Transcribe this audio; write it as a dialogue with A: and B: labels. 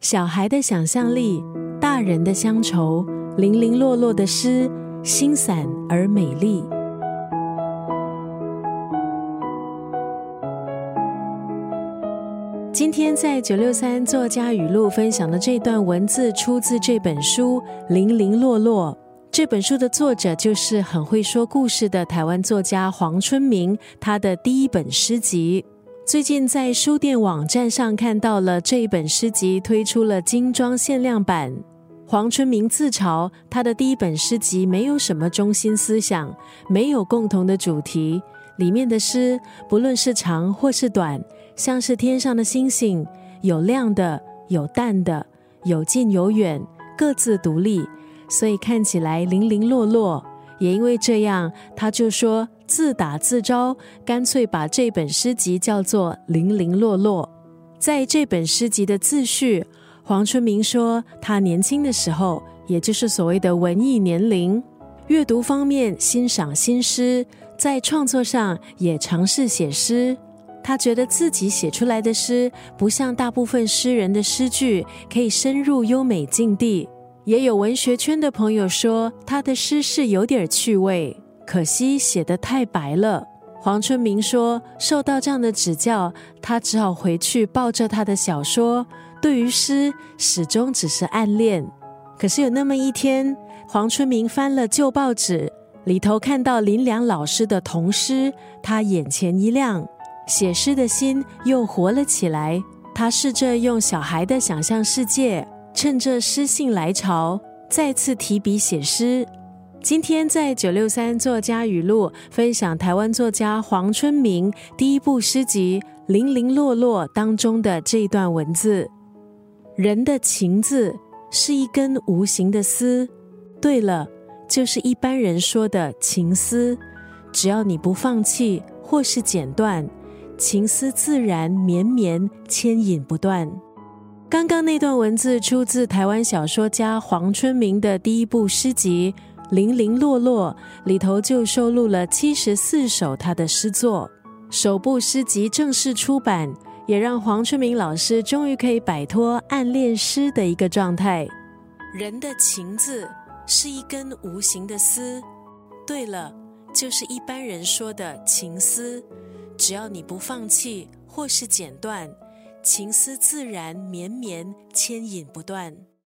A: 小孩的想象力，大人的乡愁，零零落落的诗，心散而美丽。今天在九六三作家语录分享的这段文字，出自这本书《零零落落》。这本书的作者就是很会说故事的台湾作家黄春明，他的第一本诗集。最近在书店网站上看到了这一本诗集推出了精装限量版。黄春明自嘲他的第一本诗集没有什么中心思想，没有共同的主题，里面的诗不论是长或是短，像是天上的星星，有亮的，有淡的，有近有远，各自独立，所以看起来零零落落。也因为这样，他就说。自打自招，干脆把这本诗集叫做《零零落落》。在这本诗集的自序，黄春明说，他年轻的时候，也就是所谓的文艺年龄，阅读方面欣赏新诗，在创作上也尝试写诗。他觉得自己写出来的诗，不像大部分诗人的诗句可以深入优美境地。也有文学圈的朋友说，他的诗是有点趣味。可惜写得太白了。黄春明说：“受到这样的指教，他只好回去抱着他的小说，对于诗始终只是暗恋。可是有那么一天，黄春明翻了旧报纸，里头看到林良老师的童诗，他眼前一亮，写诗的心又活了起来。他试着用小孩的想象世界，趁着诗兴来潮，再次提笔写诗。”今天在九六三作家语录分享台湾作家黄春明第一部诗集《零零落落》当中的这一段文字：人的情字是一根无形的丝，对了，就是一般人说的情丝。只要你不放弃或是剪断，情丝自然绵绵牵引不断。刚刚那段文字出自台湾小说家黄春明的第一部诗集。零零落落里头就收录了七十四首他的诗作，首部诗集正式出版，也让黄春明老师终于可以摆脱暗恋诗的一个状态。人的情字是一根无形的丝，对了，就是一般人说的情丝。只要你不放弃或是剪断，情思自然绵绵牵引不断。